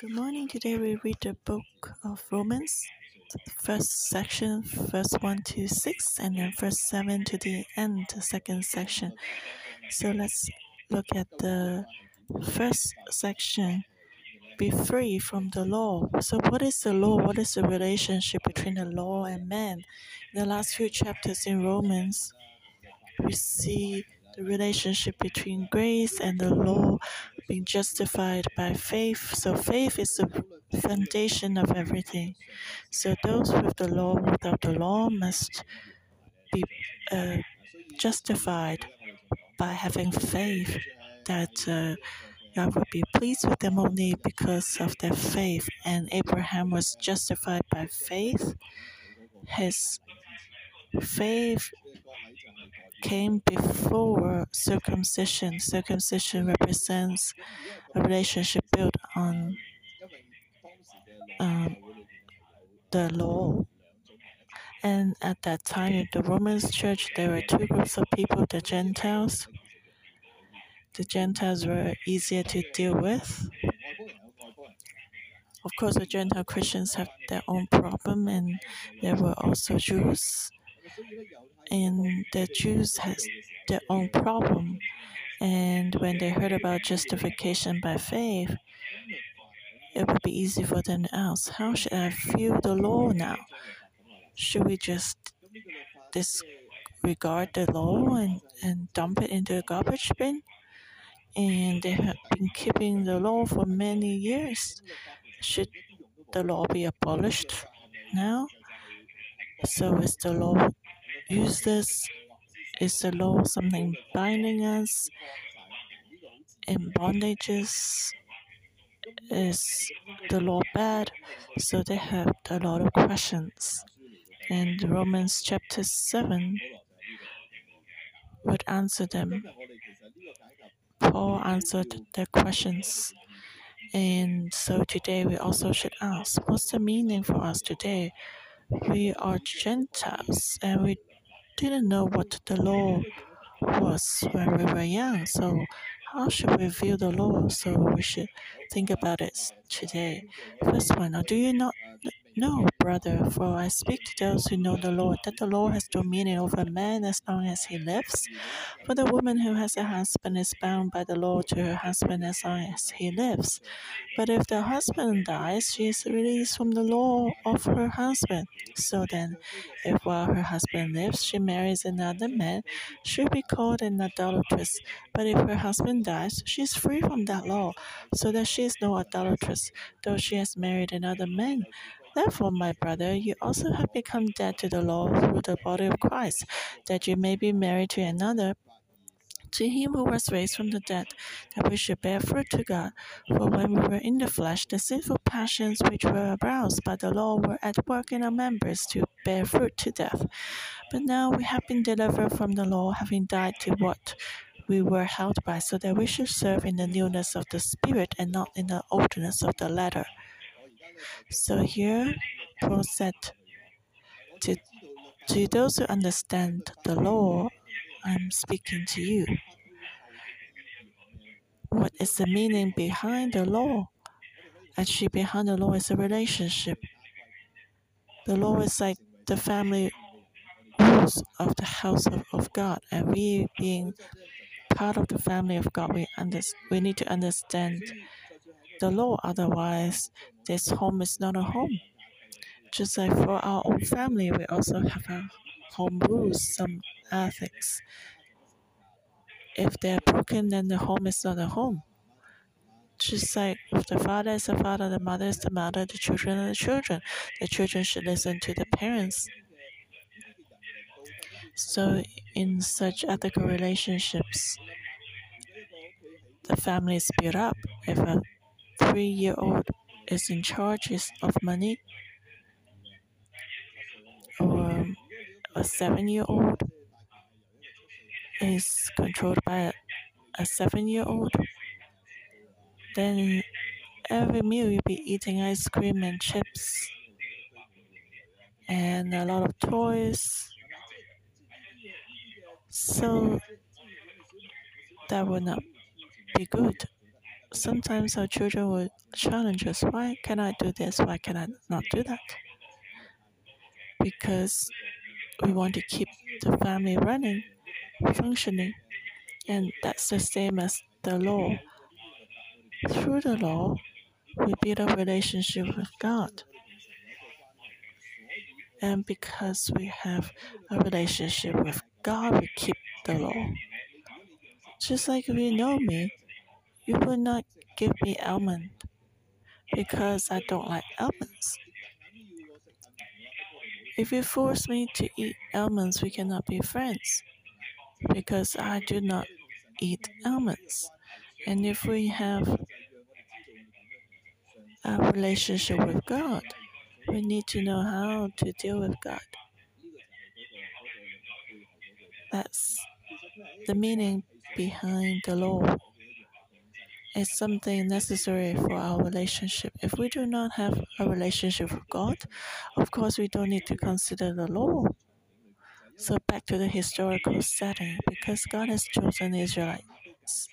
Good morning. Today we read the book of Romans, first section, verse 1 to 6, and then verse 7 to the end, the second section. So let's look at the first section. Be free from the law. So, what is the law? What is the relationship between the law and man? In the last few chapters in Romans, we see the relationship between grace and the law being justified by faith. So, faith is the foundation of everything. So, those with the law, without the law, must be uh, justified by having faith that uh, God would be pleased with them only because of their faith. And Abraham was justified by faith. His faith came before circumcision. Circumcision represents a relationship built on um, the law. And at that time, in the Roman church, there were two groups of people the Gentiles. The Gentiles were easier to deal with. Of course, the Gentile Christians have their own problem, and there were also Jews and the Jews has their own problem. And when they heard about justification by faith, it would be easy for them to ask, How should I view the law now? Should we just disregard the law and, and dump it into the garbage bin? And they have been keeping the law for many years. Should the law be abolished now? So is the law use this? Is the law something binding us in bondages? Is the law bad? So they have a lot of questions. And Romans chapter 7 would answer them. Paul answered their questions. And so today we also should ask what's the meaning for us today? We are Gentiles and we didn't know what the law was when we were young. So, how should we view the law? So, we should think about it today. First one, uh, do you not know, brother, for I speak to those who know the Lord, that the Lord has dominion over man as long as he lives? For the woman who has a husband is bound by the law to her husband as long as he lives. But if the husband dies, she is released from the law of her husband. So then, if while her husband lives she marries another man, she will be called an adulteress. But if her husband dies, she is free from that law, so that she is no adulteress, though she has married another man. Therefore, my brother, you also have become dead to the law through the body of Christ, that you may be married to another, to him who was raised from the dead, that we should bear fruit to God. For when we were in the flesh, the sinful passions which were aroused by the law were at work in our members to bear fruit to death. But now we have been delivered from the law, having died to what we were held by, so that we should serve in the newness of the Spirit and not in the oldness of the letter. So here, Paul said, to, to those who understand the law, I'm speaking to you. What is the meaning behind the law? Actually, behind the law is a relationship. The law is like the family rules of the house of, of God, and we being part of the family of God, we under, we need to understand the law. Otherwise, this home is not a home. Just like for our own family, we also have our home rules, some ethics. If they're broken, then the home is not a home. Just like if the father is the father, the mother is the mother, the children are the children. The children should listen to the parents. So, in such ethical relationships, the family is built up. If a three year old is in charge of money, or a seven year old is controlled by a, a seven year old, then every meal you'll be eating ice cream and chips and a lot of toys. So that would not be good. Sometimes our children will challenge us why can I do this? Why can I not do that? Because we want to keep the family running, functioning. And that's the same as the law. Through the law, we build a relationship with God. And because we have a relationship with God, we keep the law. Just like if you know me, you will not give me almond because I don't like almonds. If you force me to eat almonds, we cannot be friends because I do not eat almonds. And if we have a relationship with God, we need to know how to deal with God. That's the meaning behind the law. It's something necessary for our relationship. If we do not have a relationship with God, of course, we don't need to consider the law. So, back to the historical setting, because God has chosen Israelites,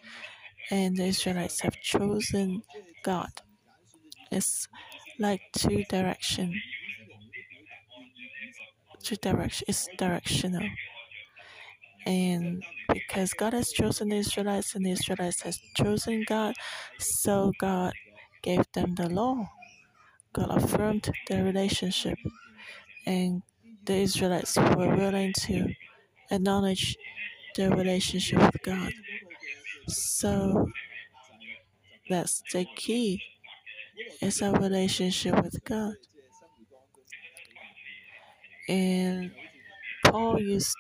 and the Israelites have chosen God. It's like two direction. Two direction. It's directional. And because God has chosen the Israelites and the Israelites has chosen God, so God gave them the law. God affirmed their relationship, and the Israelites were willing to acknowledge their relationship with God. So that's the key. It's our relationship with God. And Paul used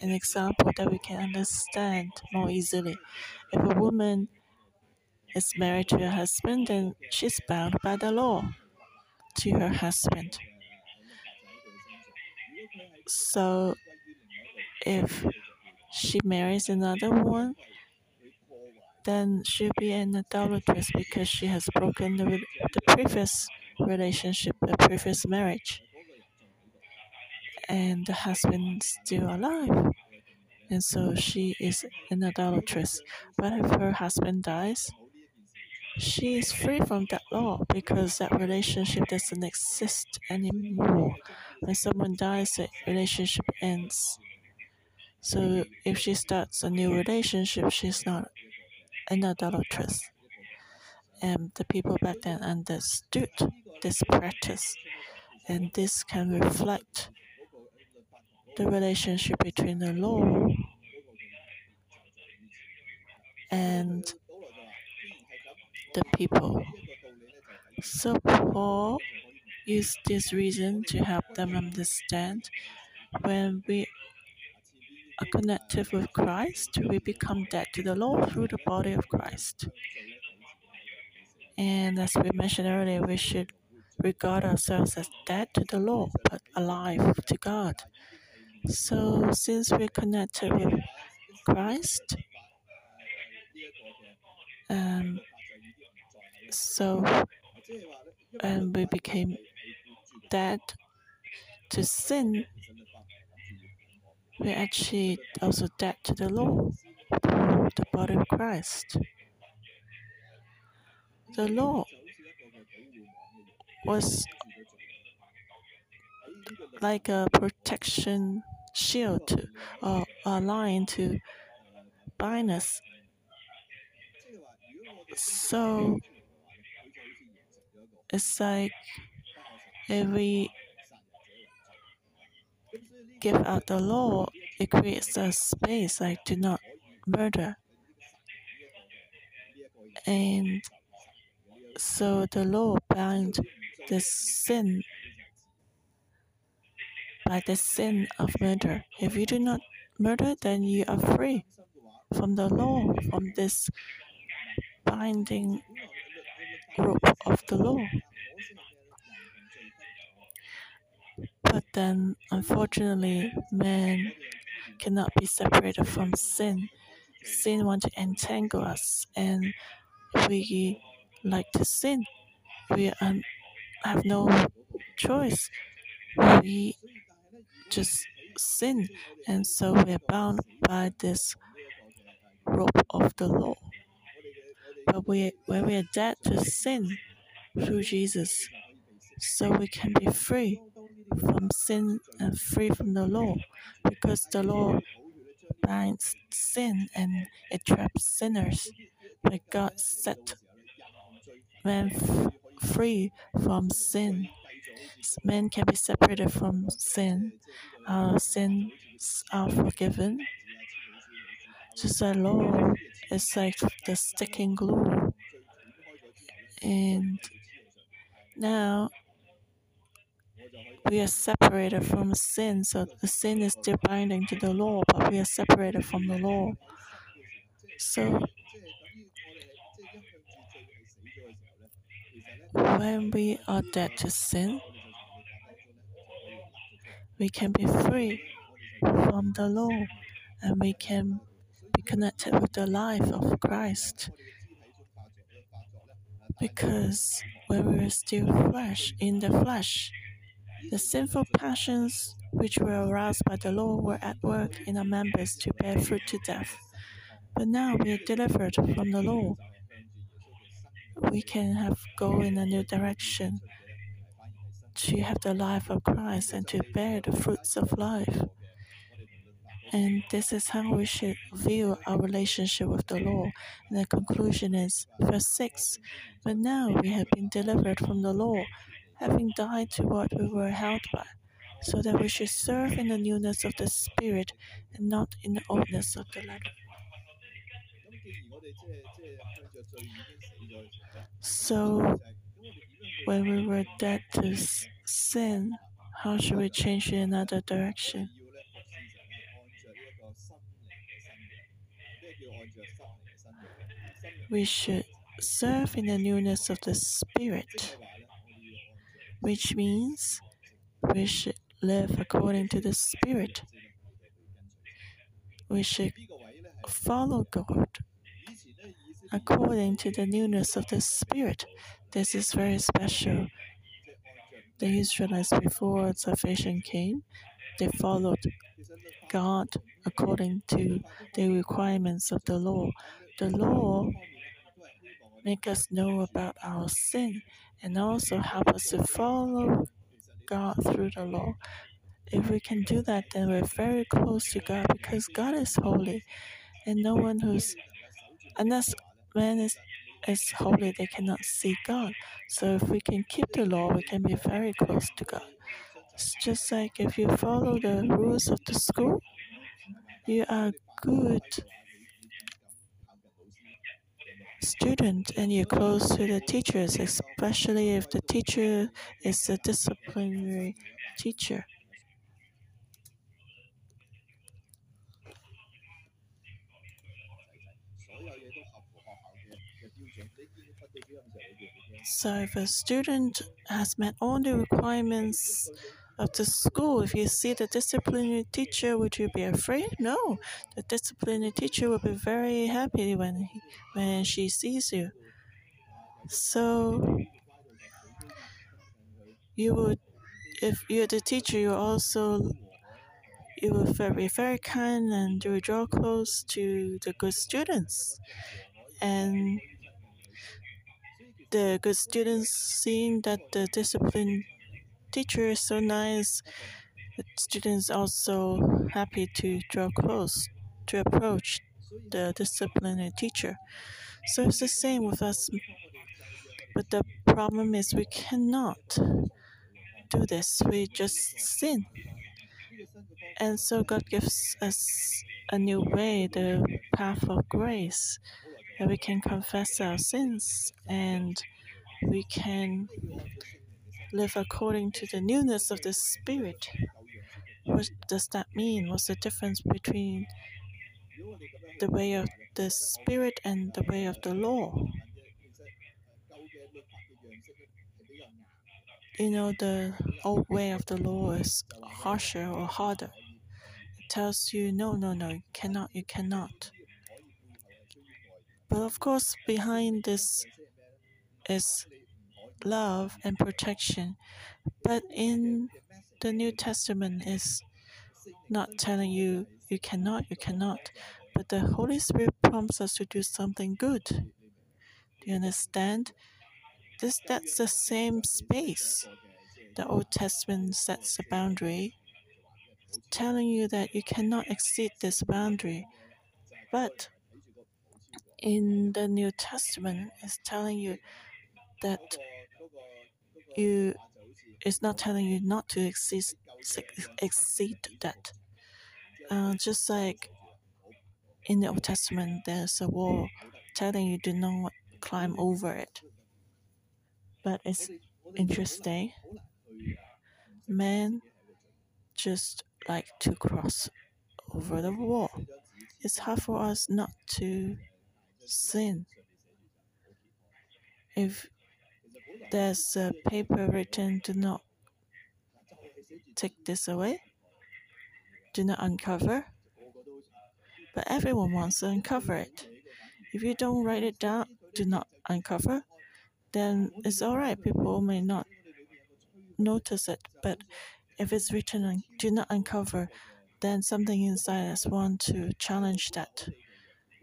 an example that we can understand more easily. If a woman is married to her husband, then she's bound by the law to her husband. So if she marries another one, then she'll be an adulteress because she has broken the, the previous relationship, the previous marriage. And the husband still alive. And so she is an adulteress. But if her husband dies, she is free from that law because that relationship doesn't exist anymore. When someone dies, the relationship ends. So if she starts a new relationship, she's not an adulteress. And the people back then understood this practice, and this can reflect the relationship between the law and the people. So Paul used this reason to help them understand when we are connected with Christ, we become dead to the law through the body of Christ. And as we mentioned earlier, we should regard ourselves as dead to the law, but alive to God. So, since we're connected with Christ, um, so and we became dead to sin, we actually also dead to the law through the body of Christ. The law was like a protection shield to, uh, or a line to bind us. So it's like if we give out the law, it creates a space like do not murder. And so the law bound the sin by the sin of murder. If you do not murder, then you are free from the law, from this binding rope of the law. But then, unfortunately, man cannot be separated from sin. Sin wants to entangle us, and we like to sin. We have no choice. We just sin, and so we're bound by this rope of the law. But we, when we are dead to sin through Jesus, so we can be free from sin and free from the law, because the law binds sin and it traps sinners. But God set man free from sin. Man can be separated from sin. Our sins are forgiven. Just a law is like the sticking glue. And now we are separated from sin, so the sin is still binding to the law, but we are separated from the law. So when we are dead to sin, we can be free from the law and we can be connected with the life of Christ. Because when we were still flesh, in the flesh, the sinful passions which were aroused by the law were at work in our members to bear fruit to death. But now we are delivered from the law. We can have go in a new direction to have the life of Christ and to bear the fruits of life. And this is how we should view our relationship with the law. And the conclusion is verse 6 But now we have been delivered from the law, having died to what we were held by, so that we should serve in the newness of the Spirit and not in the oldness of the letter. So, when we were dead to sin, how should we change in another direction? We should serve in the newness of the Spirit, which means we should live according to the Spirit. We should follow God according to the newness of the Spirit. This is very special. The Israelites, before salvation came, they followed God according to the requirements of the law. The law make us know about our sin and also help us to follow God through the law. If we can do that, then we're very close to God because God is holy, and no one who's unless man is is holy, they cannot see God. So if we can keep the law, we can be very close to God. It's just like if you follow the rules of the school, you are good student and you're close to the teachers, especially if the teacher is a disciplinary teacher. So if a student has met all the requirements of the school, if you see the disciplinary teacher, would you be afraid? No, the disciplinary teacher will be very happy when he, when she sees you. So you would, if you're the teacher, you also you will be very kind and you will draw close to the good students and the good students seeing that the discipline teacher is so nice, the students are also happy to draw close to approach the disciplinary teacher. So it's the same with us. But the problem is we cannot do this. We just sin. And so God gives us a new way, the path of grace that we can confess our sins and we can live according to the newness of the Spirit. What does that mean? What's the difference between the way of the Spirit and the way of the law? You know, the old way of the law is harsher or harder. It tells you, no, no, no, you cannot, you cannot. But of course, behind this is love and protection. But in the New Testament is not telling you you cannot, you cannot. But the Holy Spirit prompts us to do something good. Do you understand? This that's the same space. The Old Testament sets a boundary, telling you that you cannot exceed this boundary. But in the New Testament, it's telling you that you it's not telling you not to exceed exceed that. Uh, just like in the Old Testament, there's a wall telling you do not climb over it. But it's interesting. Men just like to cross over the wall. It's hard for us not to sin. If there's a paper written, do not take this away, do not uncover. But everyone wants to uncover it. If you don't write it down, do not uncover, then it's alright. People may not notice it. But if it's written on do not uncover, then something inside us want to challenge that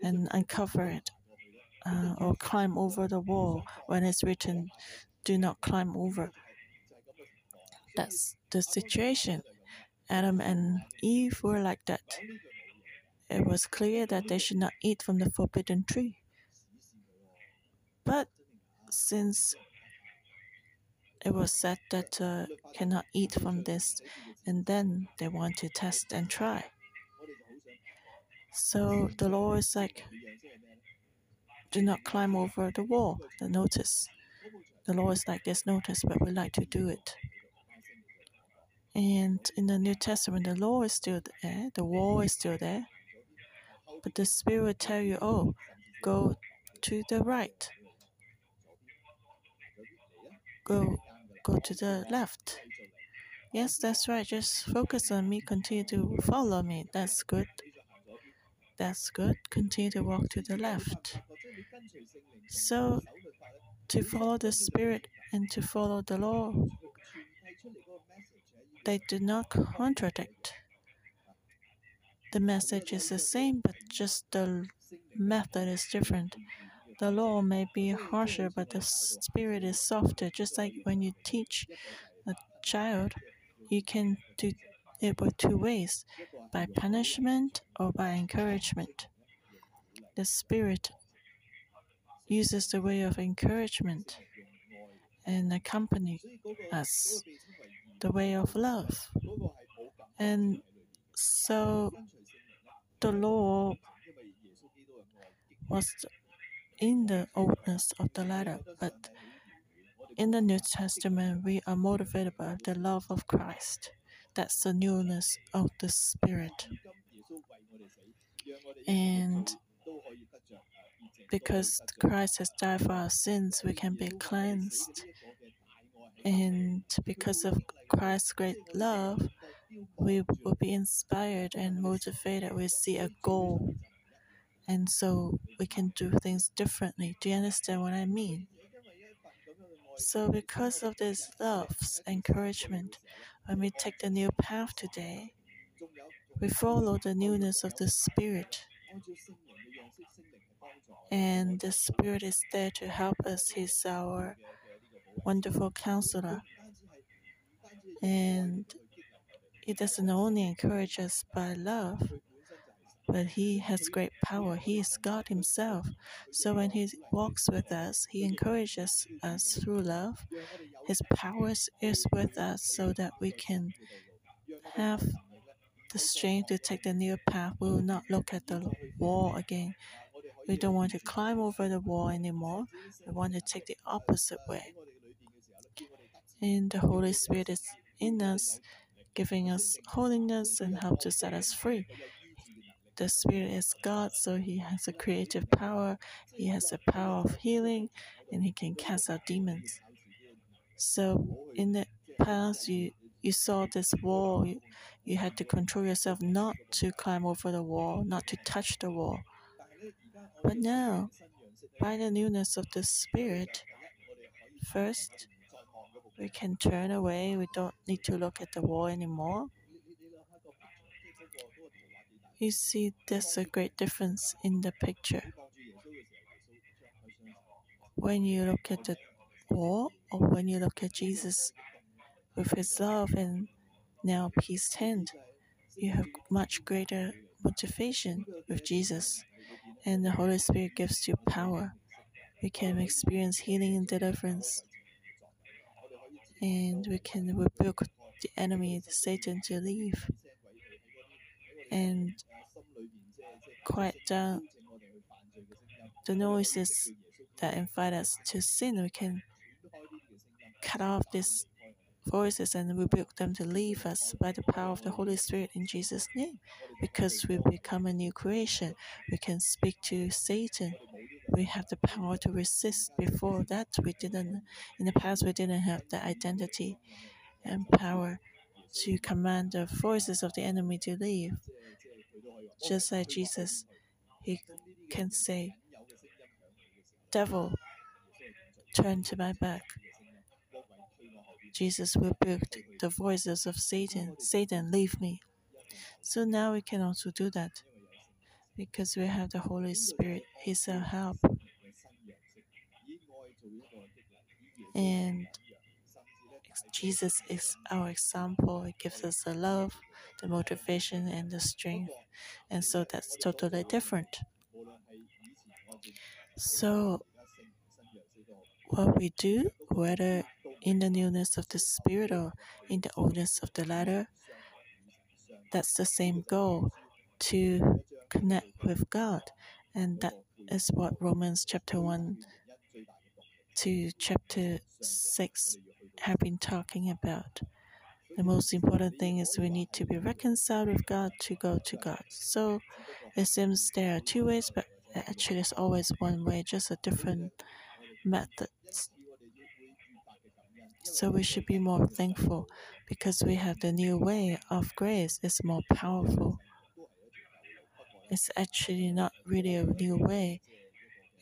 and uncover it uh, or climb over the wall when it's written do not climb over. That's the situation. Adam and Eve were like that. It was clear that they should not eat from the forbidden tree. But since it was said that uh, cannot eat from this, and then they want to test and try. So the law is like, do not climb over the wall. The notice, the law is like this notice, but we like to do it. And in the New Testament, the law is still there, the wall is still there, but the Spirit will tell you, oh, go to the right, go go to the left. Yes, that's right. Just focus on me. Continue to follow me. That's good. That's good. Continue to walk to the left. So, to follow the Spirit and to follow the law, they do not contradict. The message is the same, but just the method is different. The law may be harsher, but the spirit is softer. Just like when you teach a child, you can do it with two ways by punishment or by encouragement. The spirit uses the way of encouragement and accompany us the way of love. And so the law was in the oldness of the letter, but in the New Testament, we are motivated by the love of Christ. That's the newness of the Spirit. And because Christ has died for our sins, we can be cleansed. And because of Christ's great love, we will be inspired and motivated. We see a goal and so we can do things differently. Do you understand what I mean? So, because of this love's encouragement, when we take the new path today, we follow the newness of the Spirit. And the Spirit is there to help us. He's our wonderful counselor. And He doesn't only encourage us by love, but He has great power. He is God Himself. So when He walks with us, He encourages us through love. His power is with us so that we can have the strength to take the new path. We will not look at the wall again. We don't want to climb over the wall anymore. We want to take the opposite way. And the Holy Spirit is in us, giving us holiness and help to set us free the Spirit is God, so He has a creative power, He has the power of healing, and He can cast out demons. So, in the past, you, you saw this wall, you, you had to control yourself not to climb over the wall, not to touch the wall. But now, by the newness of the Spirit, first, we can turn away. We don't need to look at the wall anymore. You see, there's a great difference in the picture. when you look at the wall or when you look at Jesus with his love and now peace tent, you have much greater motivation with Jesus. And the Holy Spirit gives you power. We can experience healing and deliverance. And we can rebuke the enemy, the Satan, to leave. And quiet down uh, the noises that invite us to sin. We can cut off these voices and rebuke them to leave us by the power of the Holy Spirit in Jesus' name. Because we become a new creation, we can speak to Satan. We have the power to resist. Before that, we didn't. In the past, we didn't have the identity and power to command the voices of the enemy to leave. Just like Jesus, he can say, Devil, turn to my back. Jesus rebuked the voices of Satan. Satan, leave me. So now we can also do that because we have the Holy Spirit. He's our help. And Jesus is our example. He gives us the love, the motivation, and the strength. And so that's totally different. So, what we do, whether in the newness of the Spirit or in the oldness of the letter, that's the same goal to connect with God. And that is what Romans chapter 1 to chapter 6 have been talking about. The most important thing is we need to be reconciled with God to go to God. So it seems there are two ways, but actually it's always one way, just a different methods. So we should be more thankful because we have the new way of grace. It's more powerful. It's actually not really a new way.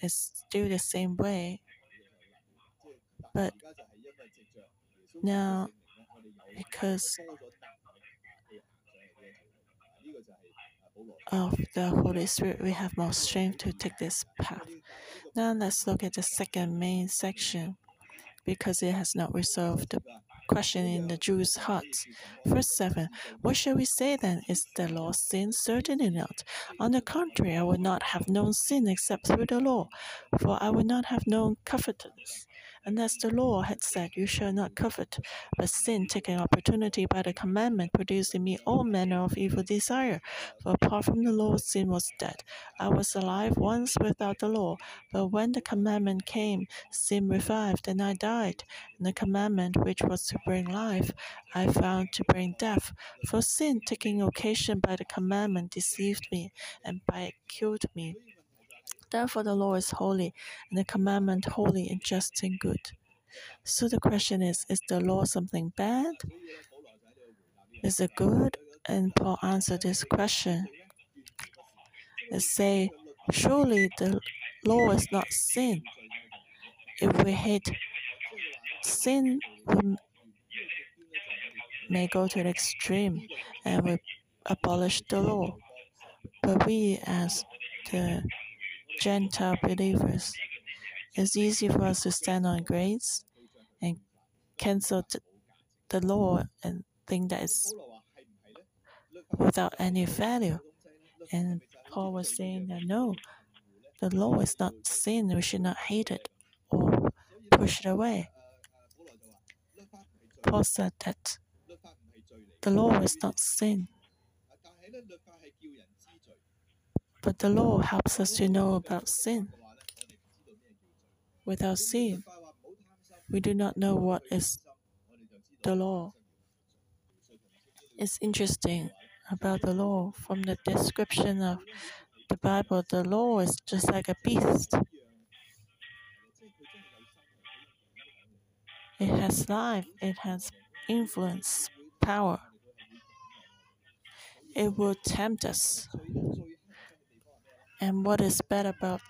It's still the same way. But now, because of the Holy Spirit, we have more strength to take this path. Now let's look at the second main section because it has not resolved the question in the Jews' hearts. Verse 7 What shall we say then? Is the law sin? Certainly not. On the contrary, I would not have known sin except through the law, for I would not have known covetousness unless the law had said, You shall not covet. But sin, taking opportunity by the commandment, produced in me all manner of evil desire. For apart from the law, sin was dead. I was alive once without the law, but when the commandment came, sin revived, and I died. And the commandment which was to bring life, I found to bring death. For sin, taking occasion by the commandment, deceived me, and by it killed me. Therefore, the law is holy, and the commandment holy and just and good. So the question is Is the law something bad? Is it good? And Paul answered this question. They say, Surely the law is not sin. If we hate sin, we may go to the extreme and we abolish the law. But we, as the Gentile believers, it's easy for us to stand on grace and cancel the law and think that it's without any value. And Paul was saying that no, the law is not sin. We should not hate it or push it away. Paul said that the law is not sin. But the law helps us to know about sin. Without sin, we do not know what is the law. It's interesting about the law from the description of the Bible, the law is just like a beast. It has life, it has influence, power. It will tempt us. And what is bad about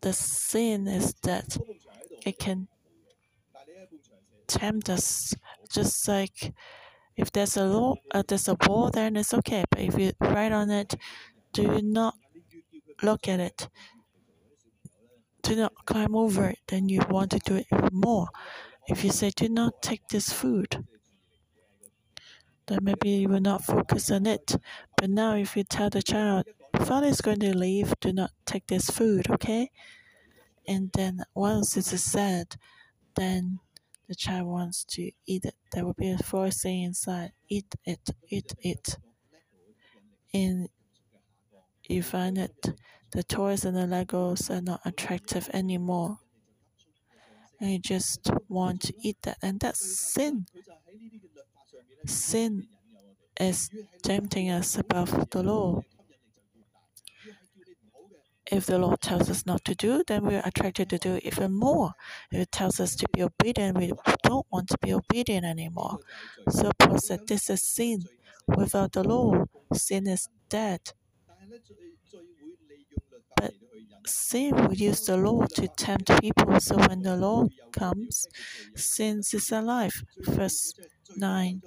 the sin is that it can tempt us just like if there's a law, uh, there's a wall, then it's okay. But if you write on it, do not look at it. Do not climb over it, then you want to do it even more. If you say, do not take this food, then maybe you will not focus on it. But now, if you tell the child, Father is going to leave, do not take this food, okay? And then once it is said, then the child wants to eat it. There will be a voice saying inside, eat it, eat it. And you find that the toys and the Legos are not attractive anymore. And you just want to eat that. And that's sin. Sin is tempting us above the law. If the Lord tells us not to do, then we're attracted to do even more. If it tells us to be obedient, we don't want to be obedient anymore. So Paul said, This is sin. Without the law, sin is dead. But sin will use the law to tempt people. So when the law comes, sin is alive. Verse 9.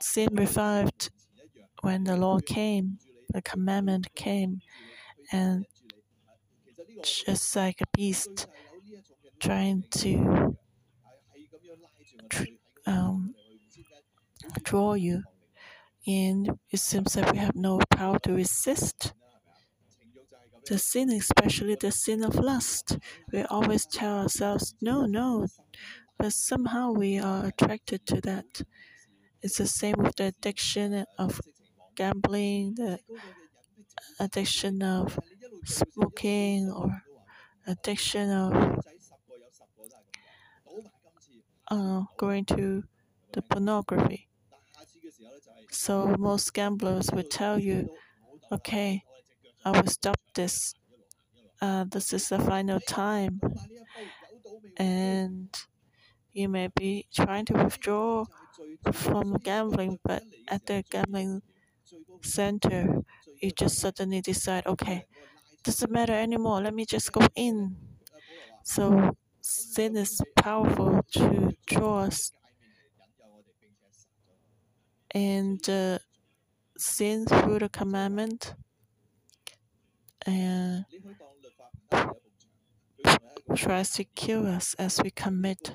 Sin revived when the law came, the commandment came, and just like a beast trying to um, draw you, and it seems that we have no power to resist. The sin, especially the sin of lust, we always tell ourselves, no, no, but somehow we are attracted to that. It's the same with the addiction of gambling, the addiction of smoking, or addiction of uh, going to the pornography. So most gamblers will tell you, okay, I will stop this. Uh, this is the final time. And you may be trying to withdraw from gambling, but at the gambling center, you just suddenly decide, okay, doesn't matter anymore. Let me just go in. So sin is powerful to draw us, and uh, sin through the commandment and tries to kill us as we commit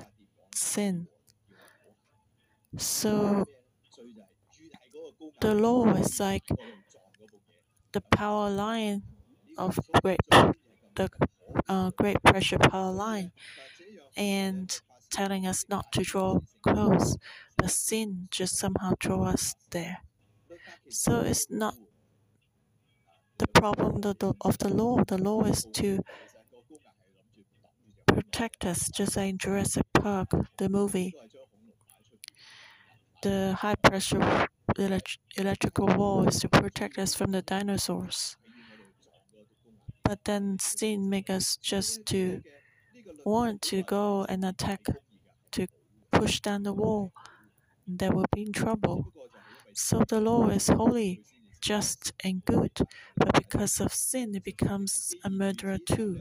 sin. So the law is like the power line of great the uh, great pressure power line and telling us not to draw close but sin just somehow draw us there. So it's not the problem of the, law. The law is to protect us just like in jurassic park the movie. The high pressure electrical wall is to protect us from the dinosaurs. But then sin make us just to want to go and attack, to push down the wall. That will be in trouble. So the law is holy, just, and good. But because of sin, it becomes a murderer too.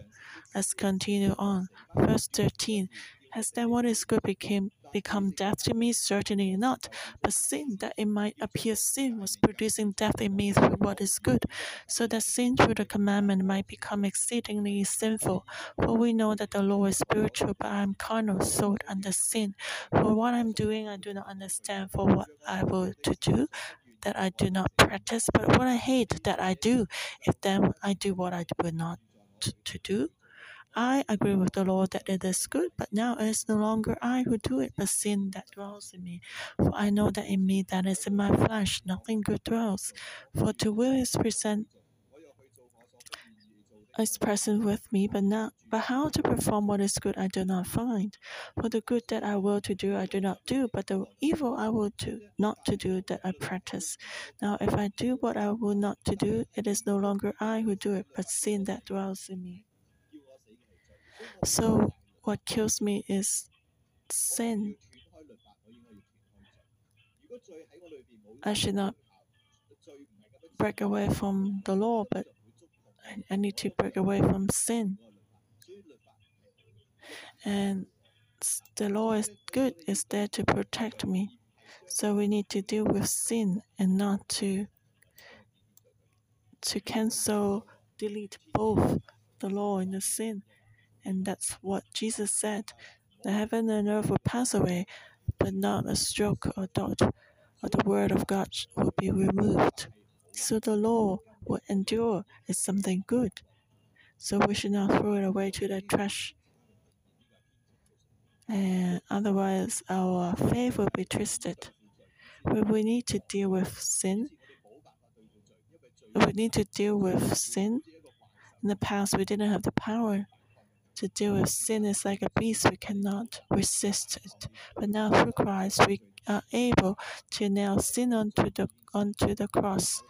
Let's continue on. Verse 13 Has then what is good became become death to me? Certainly not. But sin, that it might appear sin, was producing death in me through what is good, so that sin through the commandment might become exceedingly sinful. For we know that the law is spiritual, but I am carnal, sold under sin. For what I am doing, I do not understand. For what I will to do, that I do not practice, but what I hate, that I do. If then I do what I would not to do, I agree with the Lord that it is good, but now it is no longer I who do it, but sin that dwells in me. For I know that in me, that is in my flesh, nothing good dwells. For to will is present is present with me, but not but how to perform what is good I do not find. For the good that I will to do I do not do, but the evil I will to not to do that I practice. Now if I do what I will not to do, it is no longer I who do it, but sin that dwells in me. So, what kills me is sin. I should not break away from the law, but I need to break away from sin. And the law is good, it's there to protect me. So we need to deal with sin and not to to cancel, delete both the law and the sin. And that's what Jesus said. The heaven and earth will pass away, but not a stroke or dot of the word of God will be removed. So the law will endure is something good. So we should not throw it away to the trash. And otherwise, our faith will be twisted. But we need to deal with sin. We need to deal with sin. In the past, we didn't have the power to deal with sin. is like a beast, we cannot resist it. But now, through Christ, we are able to nail sin onto the, onto the cross.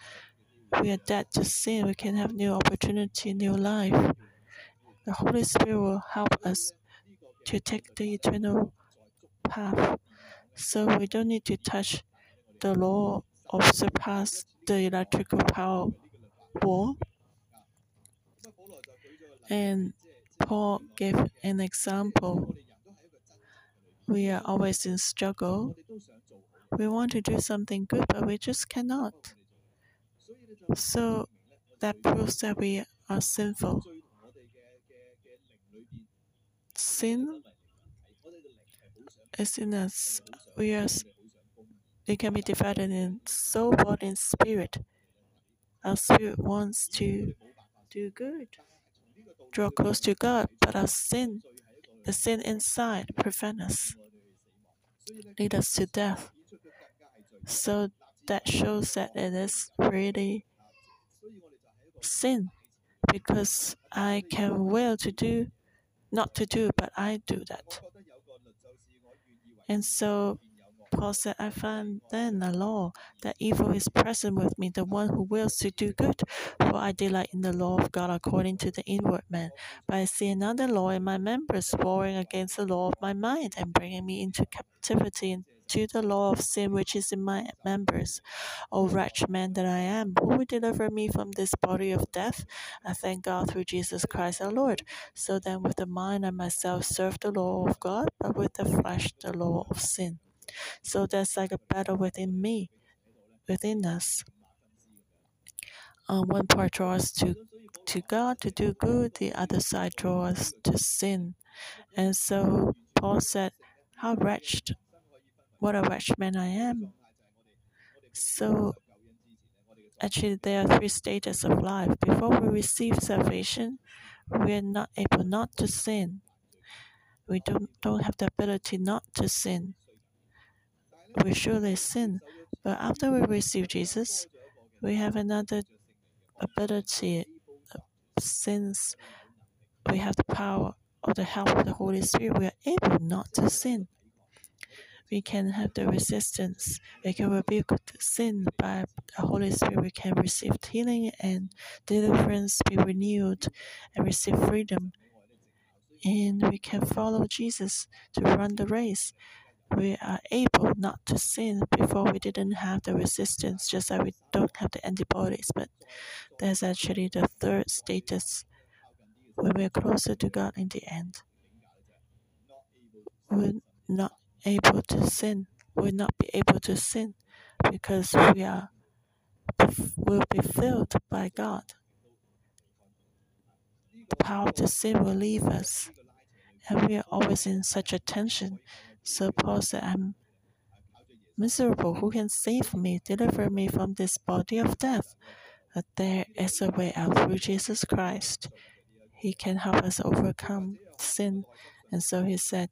We are dead to sin. We can have new opportunity, new life. The Holy Spirit will help us to take the eternal path. So we don't need to touch the law or surpass the electrical power wall. And Paul gave an example. We are always in struggle. We want to do something good, but we just cannot. So that proves that we are sinful. Sin is in us. We are. It can be divided in soul, body, and spirit. Our spirit wants to do good, draw close to God, but our sin, the sin inside, prevent us, lead us to death. So that shows that it is really sin, because I can will to do not to do, but I do that. And so Paul said, I find then the law that evil is present with me, the one who wills to do good. For I delight in the law of God according to the inward man. But I see another law in my members, warring against the law of my mind and bringing me into captivity to the law of sin which is in my members. O wretched man that I am, who will deliver me from this body of death? I thank God through Jesus Christ our Lord. So then, with the mind I myself serve the law of God, but with the flesh the law of sin. So there's like a battle within me, within us. Uh, one part draws to to God to do good, the other side draws to sin. And so Paul said, How wretched what a wretched man I am. So, actually, there are three stages of life. Before we receive salvation, we are not able not to sin. We don't, don't have the ability not to sin. We surely sin. But after we receive Jesus, we have another ability. Uh, since we have the power or the help of the Holy Spirit, we are able not to sin we can have the resistance. We can rebuke sin by the Holy Spirit. We can receive healing and deliverance, be renewed, and receive freedom. And we can follow Jesus to run the race. We are able not to sin before we didn't have the resistance, just like we don't have the antibodies. But there's actually the third status when we're closer to God in the end. We're not able to sin, We'll not be able to sin because we are will be filled by God. The power to sin will leave us, and we are always in such a tension. Said, "I'm miserable. Who can save me, deliver me from this body of death?" But there is a way out through Jesus Christ. He can help us overcome sin, and so he said.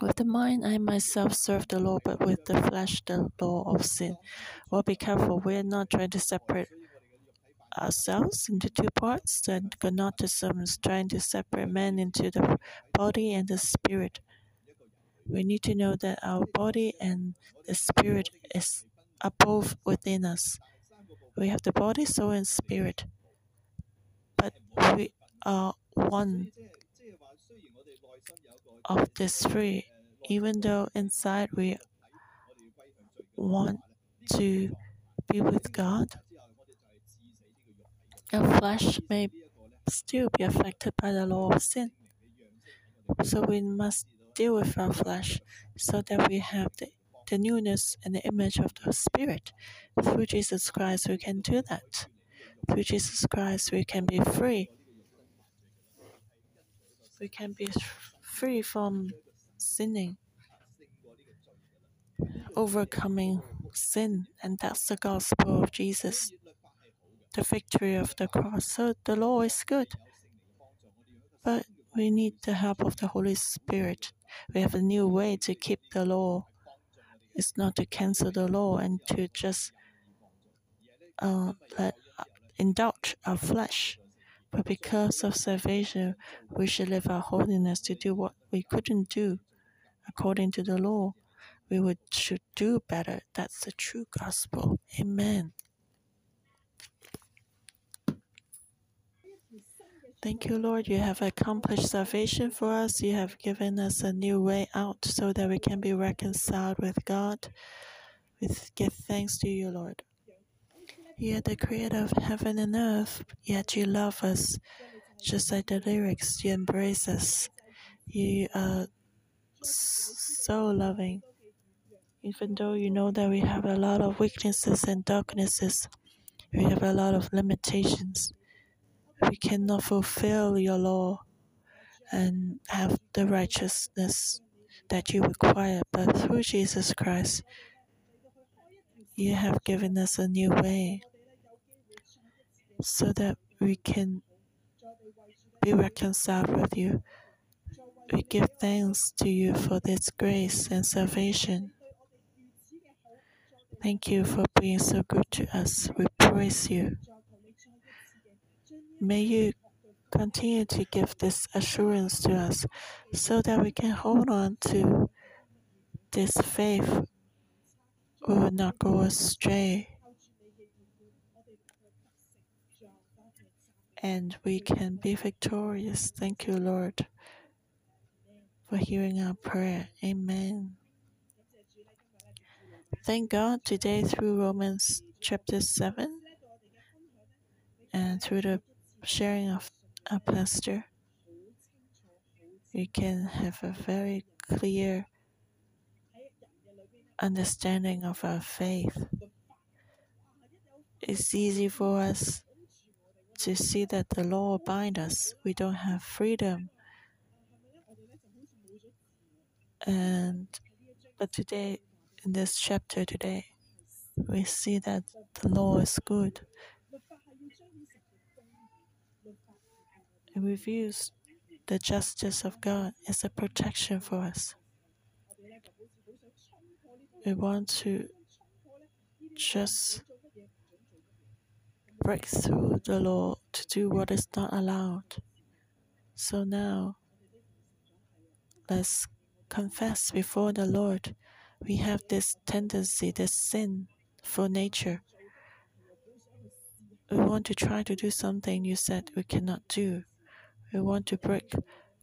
With the mind, I myself serve the law, but with the flesh, the law of sin. Well, be careful. We're not trying to separate ourselves into two parts. And Gnosticism is trying to separate man into the body and the spirit. We need to know that our body and the spirit is above within us. We have the body, soul, and spirit, but we are one of this three, even though inside we want to be with God, our flesh may still be affected by the law of sin. So we must deal with our flesh so that we have the, the newness and the image of the Spirit. Through Jesus Christ, we can do that. Through Jesus Christ, we can be free we can be free from sinning, overcoming sin, and that's the gospel of Jesus, the victory of the cross. So the law is good, but we need the help of the Holy Spirit. We have a new way to keep the law. It's not to cancel the law and to just uh, let, uh, indulge our flesh. But because of salvation, we should live our holiness to do what we couldn't do according to the law. We would should do better. That's the true gospel. Amen. Thank you, Lord. You have accomplished salvation for us. You have given us a new way out so that we can be reconciled with God. We give thanks to you, Lord. You are the creator of heaven and earth, yet you love us. Just like the lyrics, you embrace us. You are so loving. Even though you know that we have a lot of weaknesses and darknesses, we have a lot of limitations. We cannot fulfill your law and have the righteousness that you require, but through Jesus Christ, you have given us a new way so that we can be reconciled with you. We give thanks to you for this grace and salvation. Thank you for being so good to us. We praise you. May you continue to give this assurance to us so that we can hold on to this faith we will not go astray. And we can be victorious. Thank you, Lord, for hearing our prayer. Amen. Thank God today through Romans chapter 7 and through the sharing of a pastor, we can have a very clear understanding of our faith. It's easy for us to see that the law binds us. We don't have freedom. And but today, in this chapter today, we see that the law is good. It reveals the justice of God as a protection for us we want to just break through the law to do what is not allowed. So now, let's confess before the Lord. We have this tendency, this sin for nature. We want to try to do something you said we cannot do. We want to break,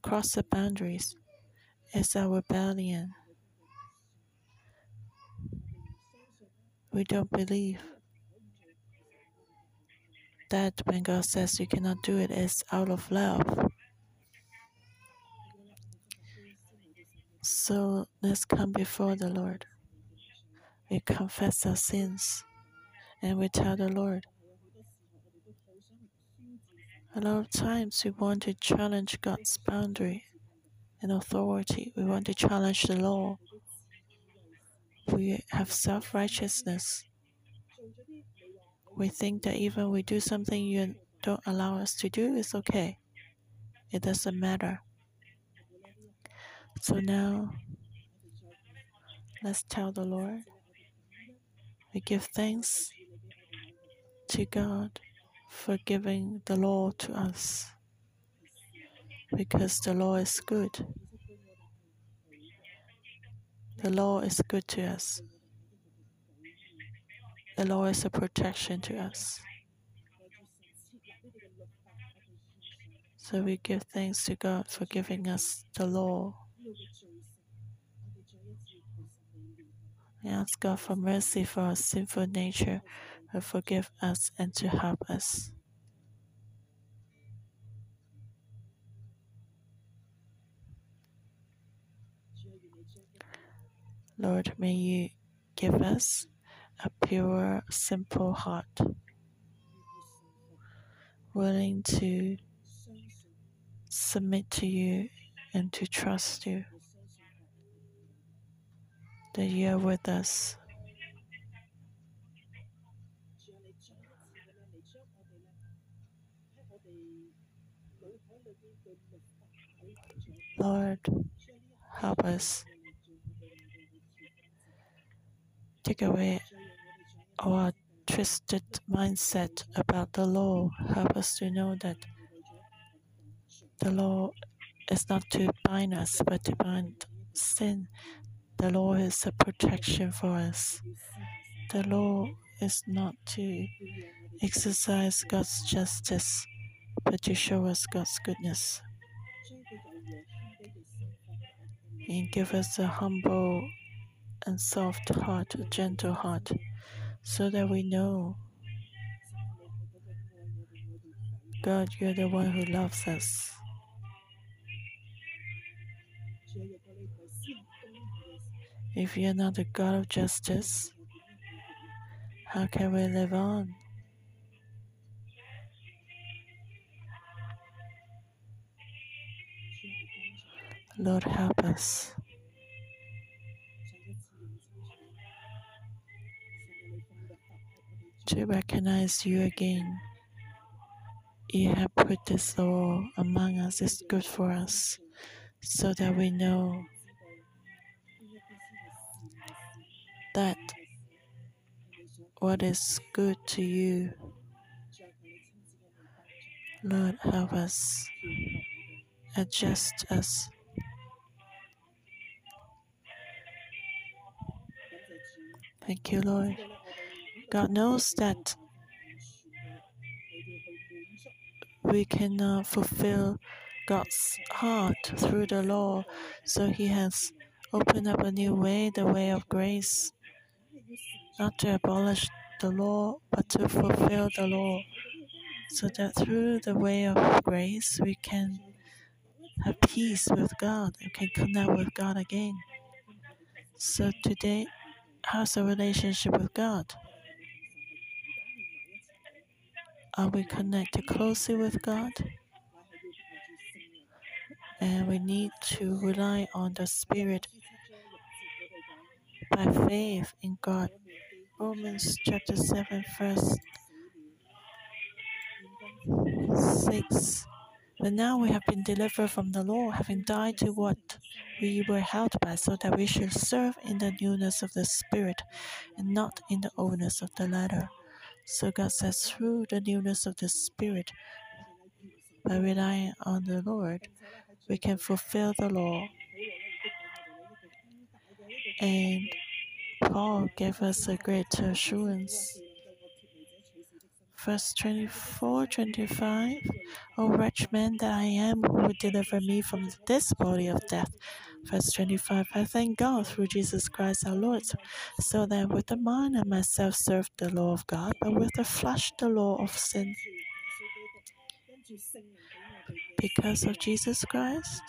cross the boundaries. It's our rebellion. we don't believe that when God says you cannot do it, it's out of love. So let's come before the Lord. We confess our sins and we tell the Lord. A lot of times we want to challenge God's boundary and authority. We want to challenge the law we have self righteousness. We think that even we do something you don't allow us to do it's okay. It doesn't matter. So now, let's tell the Lord. We give thanks to God for giving the law to us because the law is good. The law is good to us. The law is a protection to us. So we give thanks to God for giving us the law. We ask God for mercy for our sinful nature, forgive us and to help us. Lord, may you give us a pure, simple heart, willing to submit to you and to trust you that you are with us. Lord, help us take away our twisted mindset about the law. Help us to know that the law is not to bind us, but to bind sin. The law is a protection for us. The law is not to exercise God's justice, but to show us God's goodness. And give us a humble and soft heart, a gentle heart, so that we know God, you're the one who loves us. If you're not the God of justice, how can we live on? Lord, help us. To recognize you again. You have put this law among us, it's good for us, so that we know that what is good to you. Lord, help us, adjust us. Thank you, Lord. God knows that we cannot fulfill God's heart through the law, so He has opened up a new way, the way of grace, not to abolish the law, but to fulfill the law, so that through the way of grace we can have peace with God and can connect with God again. So today, How's the relationship with God? Are we connected closely with God? And we need to rely on the Spirit by faith in God. Romans chapter 7, verse 6. But now we have been delivered from the law, having died to what we were held by, so that we should serve in the newness of the Spirit and not in the oldness of the letter. So God says, through the newness of the Spirit, by relying on the Lord, we can fulfill the law. And Paul gave us a great assurance verse 24 25 o wretched man that i am who will deliver me from this body of death? Verse 25 i thank god through jesus christ our lord so that with the mind i myself serve the law of god but with the flesh the law of sin. Because of jesus christ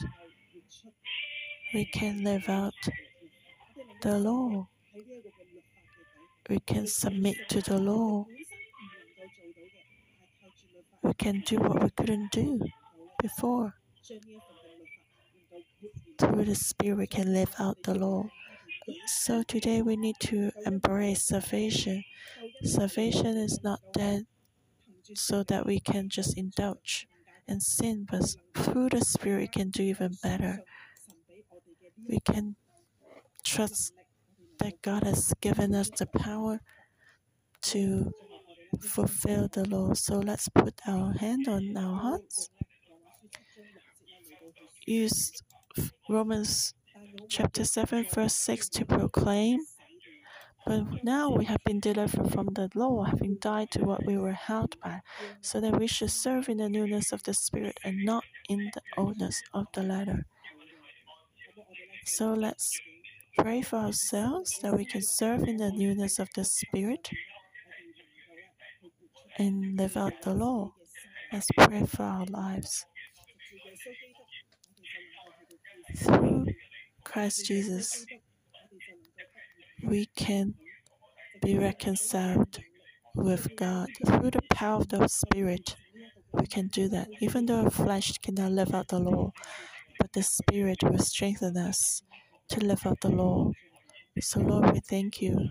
we can live out the law. We can submit to the law we can do what we couldn't do before. Through the Spirit, we can live out the law. So today we need to embrace salvation. Salvation is not dead so that we can just indulge in sin, but through the Spirit we can do even better. We can trust that God has given us the power to fulfill the law. So let's put our hand on our hearts. Use Romans chapter 7, verse 6 to proclaim. But now we have been delivered from the law, having died to what we were held by, so that we should serve in the newness of the Spirit and not in the oldness of the letter. So let's pray for ourselves that we can serve in the newness of the Spirit and live out the law. Let's pray for our lives. Through Christ Jesus, we can be reconciled with God. Through the power of the Spirit, we can do that. Even though our flesh cannot live out the law, but the Spirit will strengthen us to live out the law. So, Lord, we thank you